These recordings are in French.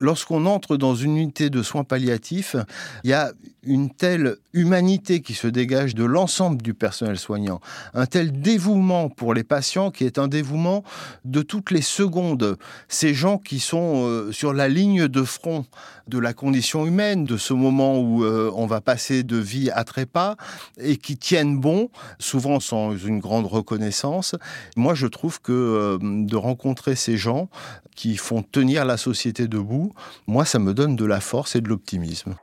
Lorsqu'on entre dans une unité de soins palliatifs, il y a une telle humanité qui se dégage de l'ensemble du personnel soignant, un tel dévouement pour les patients qui est un dévouement de toutes les secondes. Ces gens qui sont euh, sur la ligne de front de la condition humaine, de ce moment où euh, on va passer de vie à trépas et qui tiennent bon, souvent sans une grande reconnaissance. Moi, je trouve que euh, de rencontrer ces gens qui font tenir la société debout, moi, ça me donne de la force et de l'optimisme.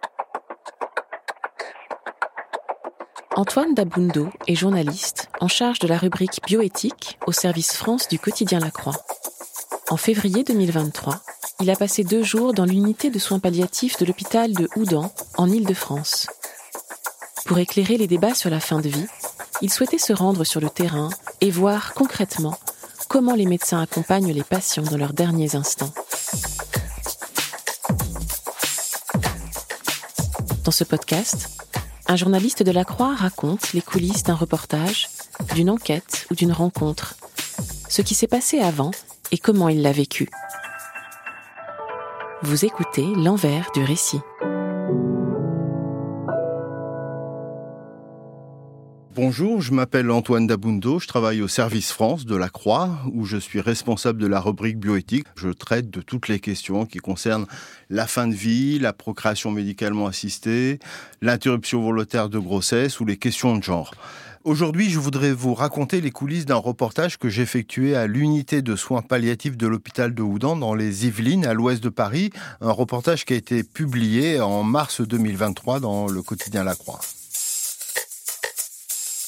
Antoine Dabundo est journaliste en charge de la rubrique bioéthique au service France du quotidien La Croix. En février 2023, il a passé deux jours dans l'unité de soins palliatifs de l'hôpital de Houdan, en Île-de-France. Pour éclairer les débats sur la fin de vie, il souhaitait se rendre sur le terrain et voir concrètement comment les médecins accompagnent les patients dans leurs derniers instants. Dans ce podcast, un journaliste de la Croix raconte les coulisses d'un reportage, d'une enquête ou d'une rencontre, ce qui s'est passé avant et comment il l'a vécu. Vous écoutez l'envers du récit. Bonjour, je m'appelle Antoine Dabundo, je travaille au service France de la Croix, où je suis responsable de la rubrique bioéthique. Je traite de toutes les questions qui concernent la fin de vie, la procréation médicalement assistée, l'interruption volontaire de grossesse ou les questions de genre. Aujourd'hui, je voudrais vous raconter les coulisses d'un reportage que j'ai effectué à l'unité de soins palliatifs de l'hôpital de Houdan dans les Yvelines, à l'ouest de Paris. Un reportage qui a été publié en mars 2023 dans le quotidien La Croix.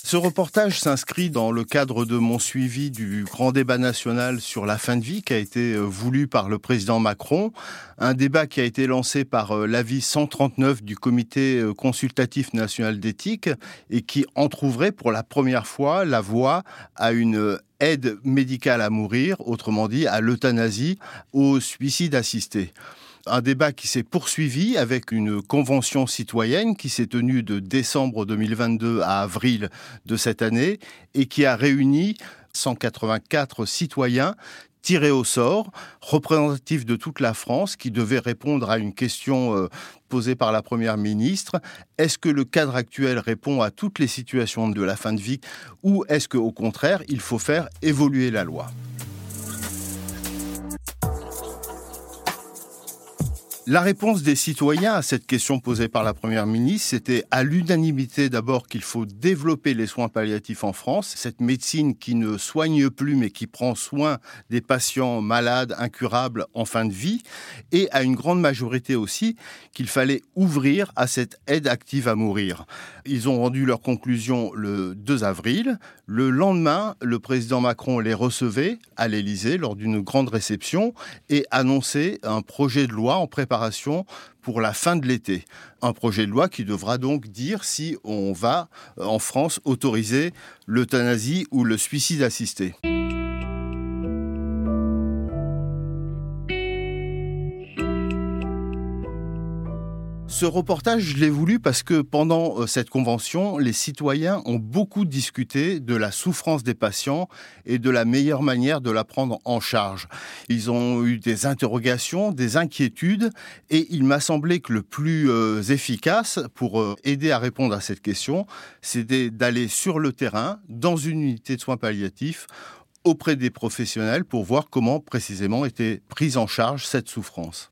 Ce reportage s'inscrit dans le cadre de mon suivi du grand débat national sur la fin de vie qui a été euh, voulu par le président Macron, un débat qui a été lancé par euh, l'avis 139 du comité euh, consultatif national d'éthique et qui entr'ouvrait pour la première fois la voie à une aide médicale à mourir, autrement dit à l'euthanasie, au suicide assisté un débat qui s'est poursuivi avec une convention citoyenne qui s'est tenue de décembre 2022 à avril de cette année et qui a réuni 184 citoyens tirés au sort, représentatifs de toute la France, qui devaient répondre à une question euh, posée par la Première ministre. Est-ce que le cadre actuel répond à toutes les situations de la fin de vie ou est-ce qu'au contraire, il faut faire évoluer la loi? La réponse des citoyens à cette question posée par la Première ministre, c'était à l'unanimité d'abord qu'il faut développer les soins palliatifs en France, cette médecine qui ne soigne plus mais qui prend soin des patients malades, incurables en fin de vie, et à une grande majorité aussi qu'il fallait ouvrir à cette aide active à mourir. Ils ont rendu leur conclusion le 2 avril. Le lendemain, le président Macron les recevait à l'Élysée lors d'une grande réception et annonçait un projet de loi en préparation pour la fin de l'été. Un projet de loi qui devra donc dire si on va, euh, en France, autoriser l'euthanasie ou le suicide assisté. Ce reportage, je l'ai voulu parce que pendant euh, cette convention, les citoyens ont beaucoup discuté de la souffrance des patients et de la meilleure manière de la prendre en charge. Ils ont eu des interrogations, des inquiétudes et il m'a semblé que le plus euh, efficace pour euh, aider à répondre à cette question, c'était d'aller sur le terrain, dans une unité de soins palliatifs, auprès des professionnels pour voir comment précisément était prise en charge cette souffrance.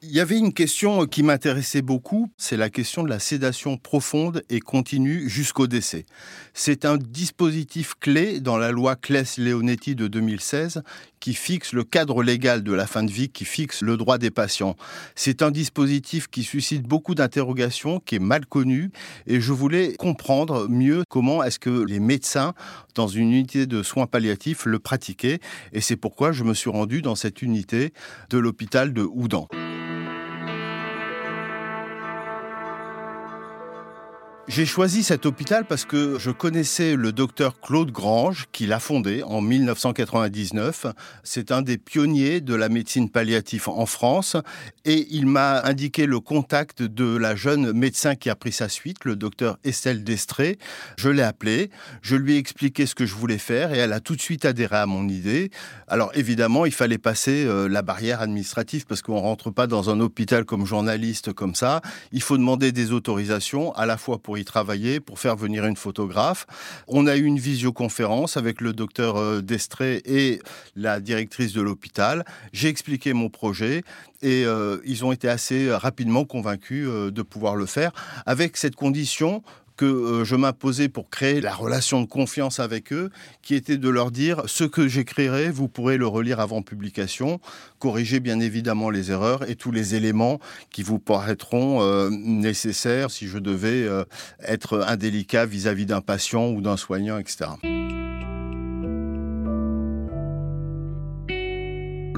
Il y avait une question qui m'intéressait beaucoup, c'est la question de la sédation profonde et continue jusqu'au décès. C'est un dispositif clé dans la loi Claes-Leonetti de 2016 qui fixe le cadre légal de la fin de vie, qui fixe le droit des patients. C'est un dispositif qui suscite beaucoup d'interrogations, qui est mal connu, et je voulais comprendre mieux comment est-ce que les médecins, dans une unité de soins palliatifs, le pratiquaient, et c'est pourquoi je me suis rendu dans cette unité de l'hôpital de Houdan. J'ai choisi cet hôpital parce que je connaissais le docteur Claude Grange, qui l'a fondé en 1999. C'est un des pionniers de la médecine palliative en France et il m'a indiqué le contact de la jeune médecin qui a pris sa suite, le docteur Estelle Destré. Je l'ai appelée, je lui ai expliqué ce que je voulais faire et elle a tout de suite adhéré à mon idée. Alors évidemment, il fallait passer euh, la barrière administrative parce qu'on rentre pas dans un hôpital comme journaliste comme ça. Il faut demander des autorisations à la fois pour travailler, pour faire venir une photographe. On a eu une visioconférence avec le docteur euh, Destré et la directrice de l'hôpital. J'ai expliqué mon projet et euh, ils ont été assez rapidement convaincus euh, de pouvoir le faire avec cette condition que euh, je m'imposais pour créer la relation de confiance avec eux, qui était de leur dire ce que j'écrirai, vous pourrez le relire avant publication, corriger bien évidemment les erreurs et tous les éléments qui vous paraîtront euh, nécessaires si je devais euh, être indélicat vis-à-vis d'un patient ou d'un soignant, etc.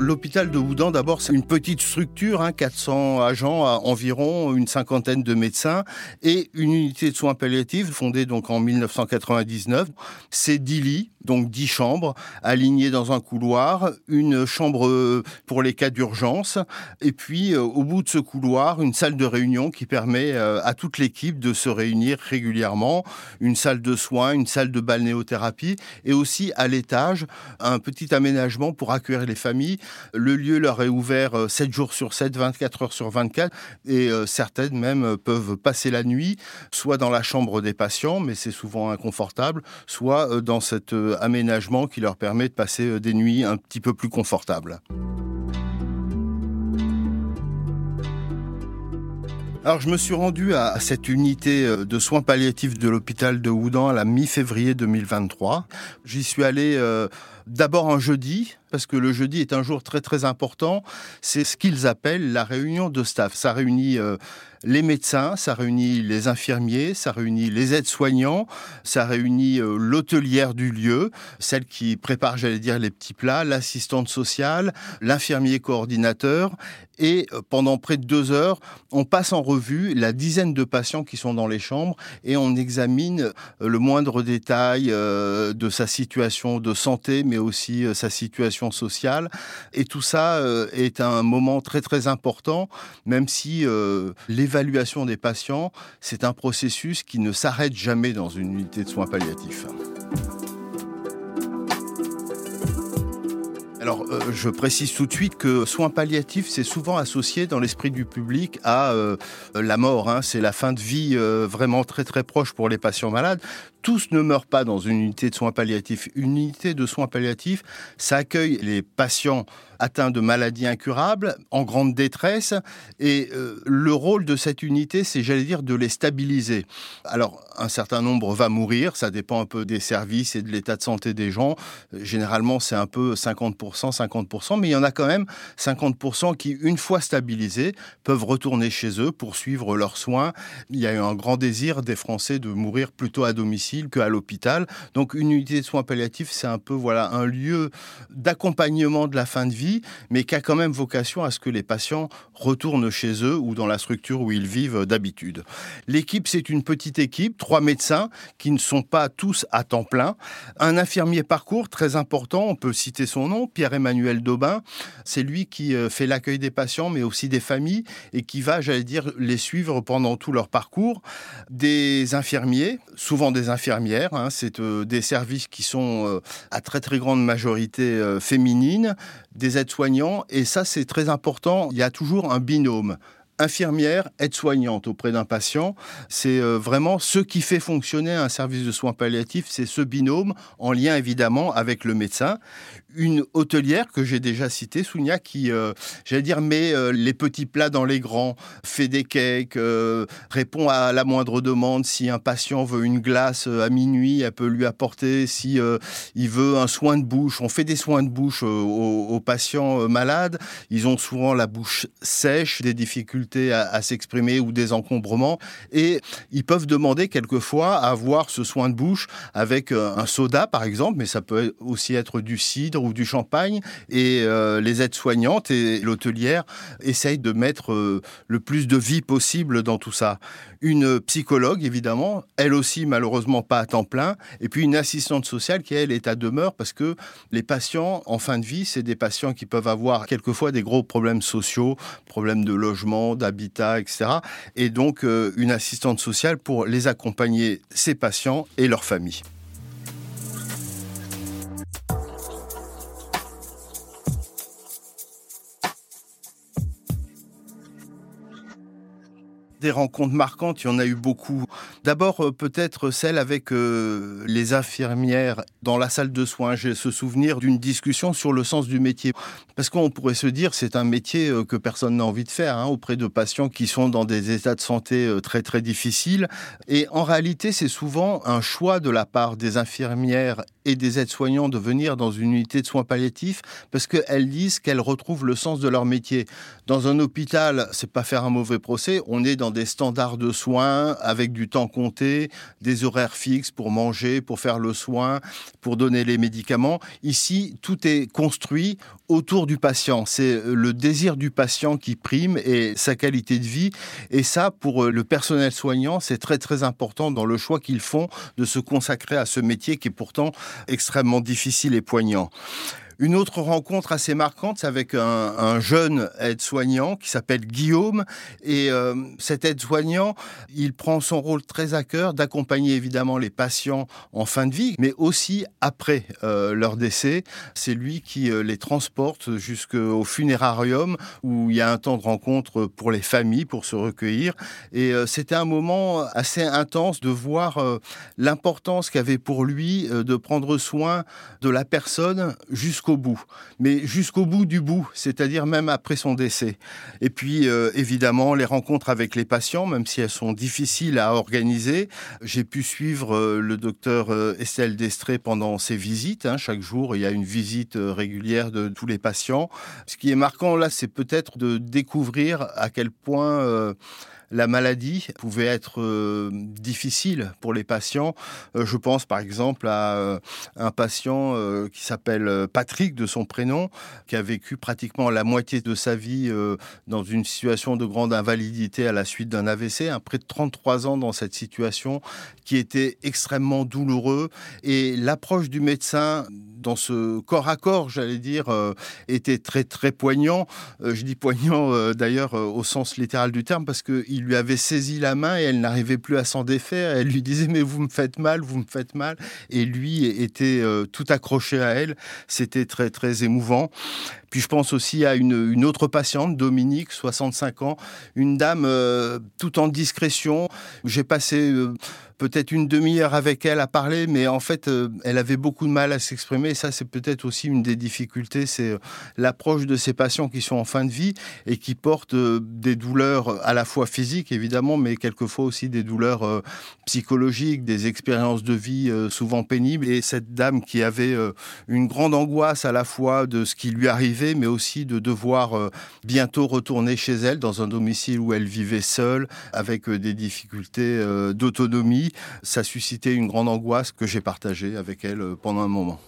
L'hôpital de Houdan, d'abord, c'est une petite structure, hein, 400 agents, environ une cinquantaine de médecins et une unité de soins palliatifs fondée donc en 1999. C'est 10 lits, donc 10 chambres alignées dans un couloir, une chambre pour les cas d'urgence et puis euh, au bout de ce couloir, une salle de réunion qui permet euh, à toute l'équipe de se réunir régulièrement, une salle de soins, une salle de balnéothérapie et aussi à l'étage un petit aménagement pour accueillir les familles. Le lieu leur est ouvert 7 euh, jours sur 7, 24 heures sur 24, et euh, certaines même euh, peuvent passer la nuit, soit dans la chambre des patients, mais c'est souvent inconfortable, soit dans cet aménagement qui leur permet de passer des nuits un petit peu plus confortables. Alors je me suis rendu à cette unité de soins palliatifs de l'hôpital de Houdan à la mi-février 2023. J'y suis allé d'abord un jeudi, parce que le jeudi est un jour très très important. C'est ce qu'ils appellent la réunion de staff. Ça réunit euh, les médecins, ça réunit les infirmiers, ça réunit les aides-soignants, ça réunit euh, l'hôtelière du lieu, celle qui prépare, j'allais dire, les petits plats, l'assistante sociale, l'infirmier coordinateur. Et euh, pendant près de deux heures, on passe en revue la dizaine de patients qui sont dans les chambres et on examine le moindre détail de sa situation de santé, mais aussi sa situation sociale. Et tout ça euh, est un moment très très important, même si euh, l'évaluation des patients, c'est un processus qui ne s'arrête jamais dans une unité de soins palliatifs. Alors, euh, je précise tout de suite que soins palliatifs, c'est souvent associé dans l'esprit du public à la mort. Hein. C'est la fin de vie vraiment très très proche pour les patients malades tous ne meurent pas dans une unité de soins palliatifs. Une unité de soins palliatifs, ça accueille les patients atteints de maladies incurables, en grande détresse, et euh, le rôle de cette unité, c'est, j'allais dire, de les stabiliser. Alors, un certain nombre va mourir, ça dépend un peu des services et de l'état de santé des gens. Généralement, c'est un peu 50%, 50%, mais il y en a quand même 50% qui, une fois stabilisés, peuvent retourner chez eux pour suivre leurs soins. Il y a eu un grand désir des Français de mourir plutôt à domicile qu'à l'hôpital. Donc une unité de soins palliatifs, c'est un peu voilà un lieu d'accompagnement de la fin de vie, mais qui a quand même vocation à ce que les patients retournent chez eux ou dans la structure où ils vivent d'habitude. L'équipe, c'est une petite équipe, trois médecins qui ne sont pas tous à temps plein, un infirmier parcours très important, on peut citer son nom, Pierre-Emmanuel Daubin. C'est lui qui euh, fait l'accueil des patients, mais aussi des familles et qui va, j'allais dire, les suivre pendant tout leur parcours. Des infirmiers, souvent des infirmières. Hein, c'est euh, des services qui sont euh, à très très grande majorité féminines, des aides-soignants, et ça c'est très important. Il y a toujours un binôme infirmière, aide-soignante auprès d'un patient. C'est euh, vraiment ce qui fait fonctionner un service de soins palliatifs, c'est ce binôme en lien évidemment avec le médecin. Une hôtelière que j'ai déjà citée, Sounia, qui, euh, j'allais dire, met euh, les petits plats dans les grands, fait des cakes, répond à la moindre demande. Si un patient veut une glace à minuit, elle peut lui apporter. Si il veut un soin de bouche, on fait des soins de bouche aux patients malades. Ils ont souvent la bouche sèche, des difficultés difficulté à, s'exprimer ou des encombrements. Et ils peuvent demander quelquefois à avoir ce soin de bouche avec euh, un soda, par exemple, mais ça peut aussi être du cidre ou du champagne. Et euh, les aides-soignantes et l'hôtelière essayent de mettre euh, le plus de vie possible dans tout ça. Une psychologue, évidemment, elle aussi malheureusement pas à temps plein, et puis une assistante sociale qui, elle, est à demeure parce que les patients en fin de vie, c'est des patients qui peuvent avoir quelquefois des gros problèmes sociaux, problèmes de logement, d'habitat, etc. Et donc euh, une assistante sociale pour les accompagner, ces patients et leurs familles. Des rencontres marquantes, il y en a eu beaucoup. D'abord, euh, peut-être celle avec euh, les infirmières dans la salle de soins. J'ai ce souvenir d'une discussion sur le sens du métier. Parce qu'on pourrait se dire c'est un métier euh, que personne n'a envie de faire hein, auprès de patients qui sont dans des états de santé très très difficiles. Et en réalité, c'est souvent un choix de la part des infirmières et des aides-soignants de venir dans une unité de soins palliatifs parce qu'elles disent qu'elles retrouvent le sens de leur métier. Dans un hôpital, c'est pas faire un mauvais procès, on est des standards de soins avec du temps compté, des horaires fixes pour manger, pour faire le soin, pour donner les médicaments. Ici, tout est construit autour du patient. C'est le désir du patient qui prime et sa qualité de vie. Et ça, pour le personnel soignant, c'est très très important dans le choix qu'ils font de se consacrer à ce métier qui est pourtant extrêmement difficile et poignant. Une autre rencontre assez marquante, c'est avec un, jeune aide-soignant qui s'appelle Guillaume. Et euh, cet aide-soignant, il prend son rôle très à cœur d'accompagner évidemment les patients en fin de vie, mais aussi après euh, leur décès. C'est lui qui euh, les transporte jusqu'au funérarium où il y a un temps de rencontre pour les familles, pour se recueillir. Et c'était un moment assez intense de voir l'importance qu'avait pour lui de prendre soin de la personne jusqu'au bout, mais jusqu'au bout du bout, c'est-à-dire même après son décès. Et puis, euh, évidemment, les rencontres avec les patients, même si elles sont difficiles à organiser. J'ai pu suivre euh, le docteur euh, Estelle Destré pendant ses visites. Hein. Chaque jour, il y a une visite régulière de tous les patients. Ce qui est marquant là, c'est peut-être de découvrir à quel point la maladie pouvait être euh, difficile pour les patients. Euh, je pense par exemple à euh, un patient qui s'appelle Patrick de son prénom, qui a vécu pratiquement la moitié de sa vie dans une situation de grande invalidité à la suite d'un AVC, un près de 33 ans dans cette situation qui était extrêmement douloureux et l'approche du médecin dans ce corps à corps, j'allais dire, était très très poignant. je dis poignant d'ailleurs au sens littéral du terme parce qu'il lui avait saisi la main et elle n'arrivait plus à s'en défaire. Elle lui disait mais vous me faites mal, vous me faites mal. Et lui était euh, tout accroché à elle. C'était très très émouvant. Puis je pense aussi à une, autre patiente, Dominique, 65 ans, une dame euh, tout en discrétion. J'ai passé euh, peut-être une demi-heure avec elle à parler, mais en fait, euh, elle avait beaucoup de mal à s'exprimer. ça, c'est peut-être aussi une des difficultés, c'est l'approche de ces patients qui sont en fin de vie et qui portent des douleurs à la fois physiques, évidemment, mais quelquefois aussi des douleurs psychologiques, des expériences de vie souvent pénibles. Et cette dame qui avait une grande angoisse à la fois de ce qui lui arrivait, mais aussi de devoir euh, bientôt retourner chez elle dans un domicile où elle vivait seule, avec euh, des difficultés euh, d'autonomie. Ça suscitait une grande angoisse que j'ai partagée avec elle pendant un moment.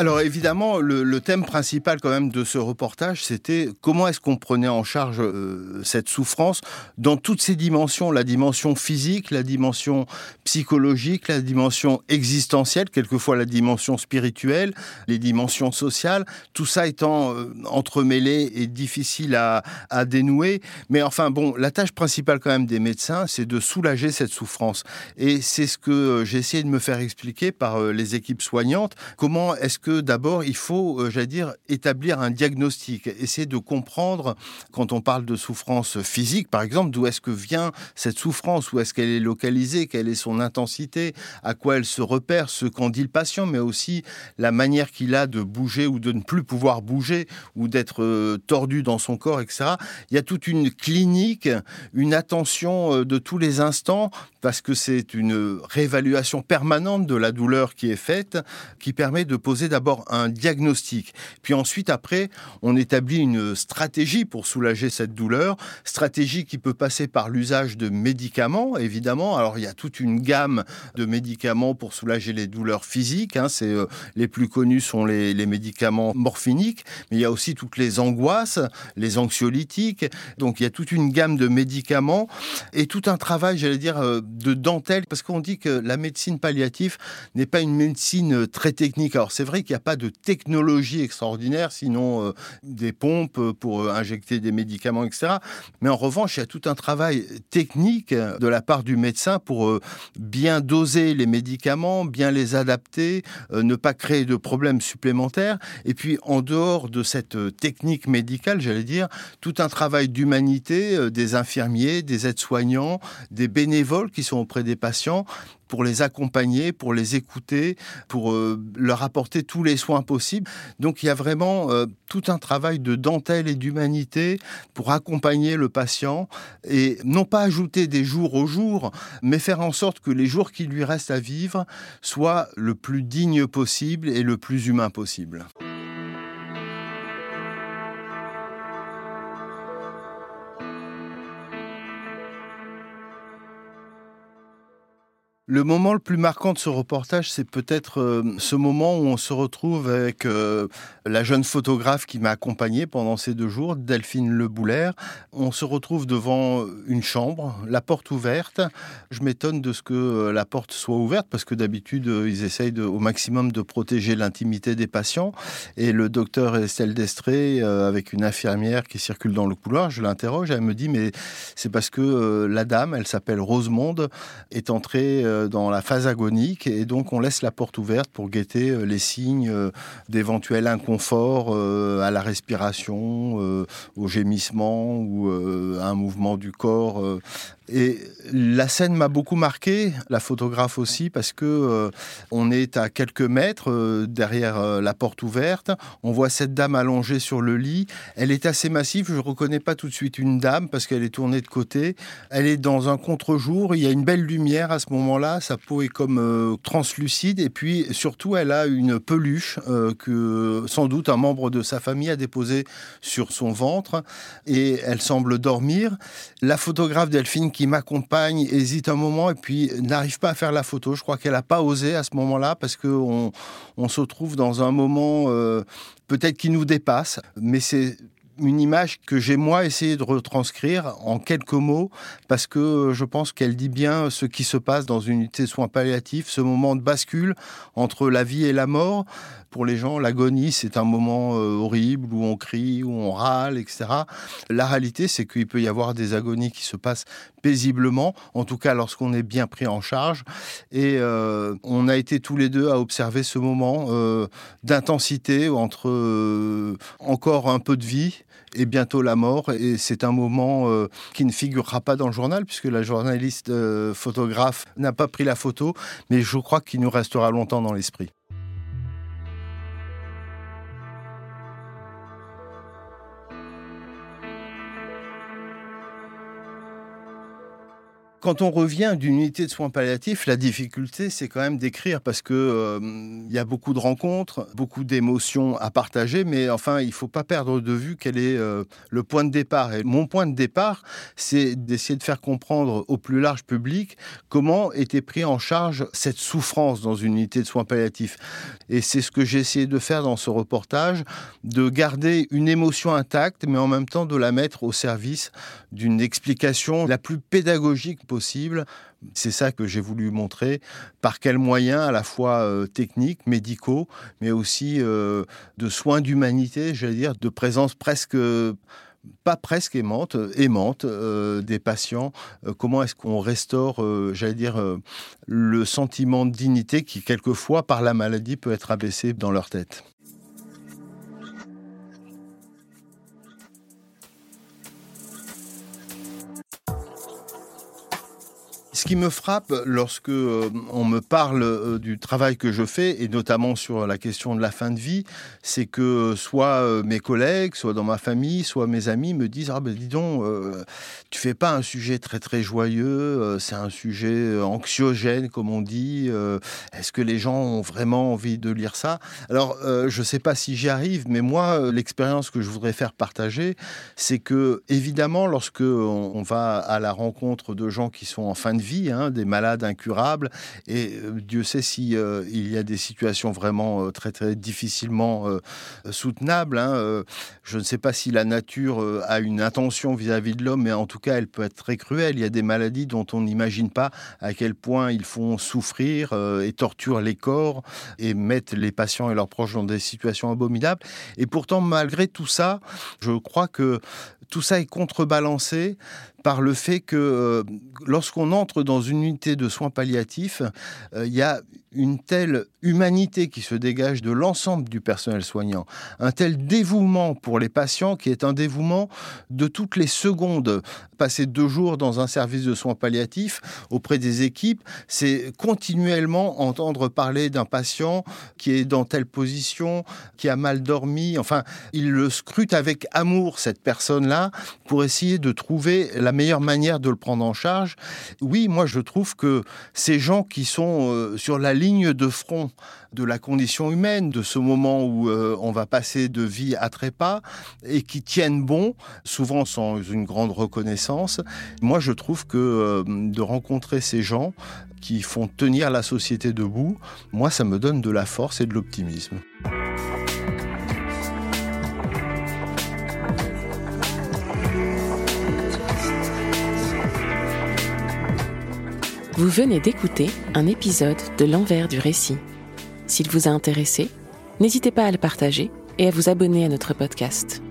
Alors évidemment, le, thème principal quand même de ce reportage, c'était comment est-ce qu'on prenait en charge euh, cette souffrance dans toutes ses dimensions, la dimension physique, la dimension psychologique, la dimension existentielle, quelquefois la dimension spirituelle, les dimensions sociales, tout ça étant euh, entremêlé et difficile à, à dénouer. Mais enfin bon, la tâche principale quand même des médecins, c'est de soulager cette souffrance. Et c'est ce que euh, j'ai essayé de me faire expliquer par les équipes soignantes. Comment est-ce que d'abord, il faut, euh, j'allais dire, établir un diagnostic, essayer de comprendre, quand on parle de souffrance physique, par exemple, d'où est-ce que vient cette souffrance, où est-ce qu'elle est localisée, quelle est son intensité, à quoi elle se repère, ce qu'en dit le patient, mais aussi la manière qu'il a de bouger ou de ne plus pouvoir bouger, ou d'être euh, tordu dans son corps, etc. Il y a toute une clinique, une attention euh, de tous les instants, parce que c'est une réévaluation permanente de la douleur qui est faite, qui permet de poser d'abord un diagnostic, puis ensuite après, on établit une stratégie pour soulager cette douleur, stratégie qui peut passer par l'usage de médicaments, évidemment. Alors il y a toute une gamme de médicaments pour soulager les douleurs physiques. Hein. C'est euh, les plus connus sont les, les médicaments morphiniques, mais il y a aussi toutes les angoisses, les anxiolytiques. Donc il y a toute une gamme de médicaments et tout un travail, j'allais dire, euh, de dentelle, parce qu'on dit que la médecine palliative n'est pas une médecine très technique. Alors c'est vrai qu'il n'y a pas de technologie extraordinaire, sinon euh, des pompes pour euh, injecter des médicaments, etc. Mais en revanche, il y a tout un travail technique de la part du médecin pour bien doser les médicaments, bien les adapter, ne pas créer de problèmes supplémentaires. Et puis en dehors de cette technique médicale, j'allais dire, tout un travail d'humanité, des infirmiers, des aides-soignants, des bénévoles qui sont auprès des patients pour les accompagner, pour les écouter, pour euh, leur apporter tous les soins possibles. Donc il y a vraiment euh, tout un travail de dentelle et d'humanité pour accompagner le patient et non pas ajouter des jours au jour, mais faire en sorte que les jours qui lui restent à vivre soient le plus dignes possible et le plus humain possible. Le moment le plus marquant de ce reportage, c'est peut-être euh, ce moment où on se retrouve avec euh, la jeune photographe qui m'a accompagné pendant ces deux jours, Delphine Le On se retrouve devant une chambre, la porte ouverte. Je m'étonne de ce que euh, la porte soit ouverte parce que d'habitude, ils essayent au maximum de protéger l'intimité des patients. Et le docteur Estelle Destré, avec une infirmière qui circule dans le couloir, je l'interroge, elle me dit, mais c'est parce que la dame, elle s'appelle Rosemonde, est entrée dans la phase agonique et donc on laisse la porte ouverte pour guetter euh, les signes euh, d'éventuels inconfort à la respiration, au gémissement ou à un mouvement du corps et la scène m'a beaucoup marqué, la photographe aussi, parce que euh, on est à quelques mètres euh, derrière euh, la porte ouverte. On voit cette dame allongée sur le lit. Elle est assez massive. Je ne reconnais pas tout de suite une dame parce qu'elle est tournée de côté. Elle est dans un contre-jour. Il y a une belle lumière à ce moment-là. Sa peau est comme translucide. Et puis surtout, elle a une peluche que sans doute un membre de sa famille a déposée sur son ventre. Et elle semble dormir. La photographe Delphine qui m'accompagne hésite un moment et puis n'arrive pas à faire la photo. Je crois qu'elle n'a pas osé à ce moment-là parce qu'on on se trouve dans un moment euh, peut-être qui nous dépasse, mais c'est une image que j'ai moi essayé de retranscrire en quelques mots parce que je pense qu'elle dit bien ce qui se passe dans une unité de soins palliatifs, ce moment de bascule entre la vie et la mort, pour les gens, l'agonie, c'est un moment euh, horrible où on crie, où on râle, etc. La réalité, c'est qu'il peut y avoir des agonies qui se passent paisiblement, en tout cas lorsqu'on est bien pris en charge. Et euh, on a été tous les deux à observer ce moment euh, d'intensité entre encore un peu de vie et bientôt la mort. Et c'est un moment qui ne figurera pas dans le journal, puisque la journaliste photographe n'a pas pris la photo, mais je crois qu'il nous restera longtemps dans l'esprit. Quand on revient d'une unité de soins palliatifs, la difficulté, c'est quand même d'écrire parce que euh, il y a beaucoup de rencontres, beaucoup d'émotions à partager, mais enfin, il faut pas perdre de vue quel est euh, le point de départ. Et mon point de départ, c'est d'essayer de faire comprendre au plus large public comment était pris en charge cette souffrance dans une unité de soins palliatifs. Et c'est ce que j'ai essayé de faire dans ce reportage, de garder une émotion intacte, mais en même temps de la mettre au service d'une explication la plus pédagogique possible. C'est ça que j'ai voulu montrer, par quels moyens à la fois euh, techniques, médicaux, mais aussi euh, de soins d'humanité, j'allais dire, de présence presque pas presque aimante, aimante euh, des patients. comment est-ce qu'on restaure, j'allais dire, le sentiment de dignité qui, quelquefois, par la maladie, peut être abaissé dans leur tête? Qui me frappe lorsque euh, on me parle euh, du travail que je fais, et notamment sur la question de la fin de vie, c'est que soit mes collègues, soit dans ma famille, soit mes amis me disent Ah ben dis donc, tu fais pas un sujet très très joyeux, c'est un sujet anxiogène, comme on dit. Est-ce que les gens ont vraiment envie de lire ça? Alors, je sais pas si j'y arrive, mais moi, l'expérience que je voudrais faire partager, c'est que, évidemment, lorsque on va à la rencontre de gens qui sont en fin de vie, hein, des malades incurables. Et euh, Dieu sait si euh, il y a des situations vraiment euh, très très difficilement soutenables. Hein, je ne sais pas si la nature a une intention vis-à-vis de l'homme, mais en tout cas, elle peut être très cruelle. Il y a des maladies dont on n'imagine pas à quel point ils font souffrir et torturent les corps et mettent les patients et leurs proches dans des situations abominables. Et pourtant, malgré tout ça, je crois que tout ça est contrebalancé par le fait que euh, lorsqu'on entre dans une unité de soins palliatifs, euh, il y a une telle humanité qui se dégage de l'ensemble du personnel soignant, un tel dévouement pour les patients qui est un dévouement de toutes les secondes. Passer deux jours dans un service de soins palliatifs auprès des équipes, c'est continuellement entendre parler d'un patient qui est dans telle position, qui a mal dormi. Enfin, il le scrute avec amour, cette personne-là, pour essayer de trouver la meilleure manière de le prendre en charge. Oui, moi je trouve que ces gens qui sont euh, sur la ligne de front de la condition humaine, de ce moment où euh, on va passer de vie à trépas et qui tiennent bon, souvent sans une grande reconnaissance. Moi, je trouve que euh, de rencontrer ces gens qui font tenir la société debout, moi, ça me donne de la force et de l'optimisme. Vous venez d'écouter un épisode de L'envers du récit. S'il vous a intéressé, n'hésitez pas à le partager et à vous abonner à notre podcast.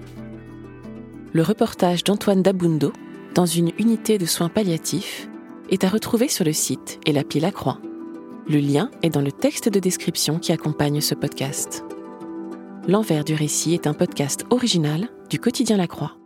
Le reportage d'Antoine Dabundo, dans une unité de soins palliatifs, est à retrouver sur le site et l'appli La Croix. Le lien est dans le texte de description qui accompagne ce podcast. L'envers du récit est un podcast original du quotidien La Croix.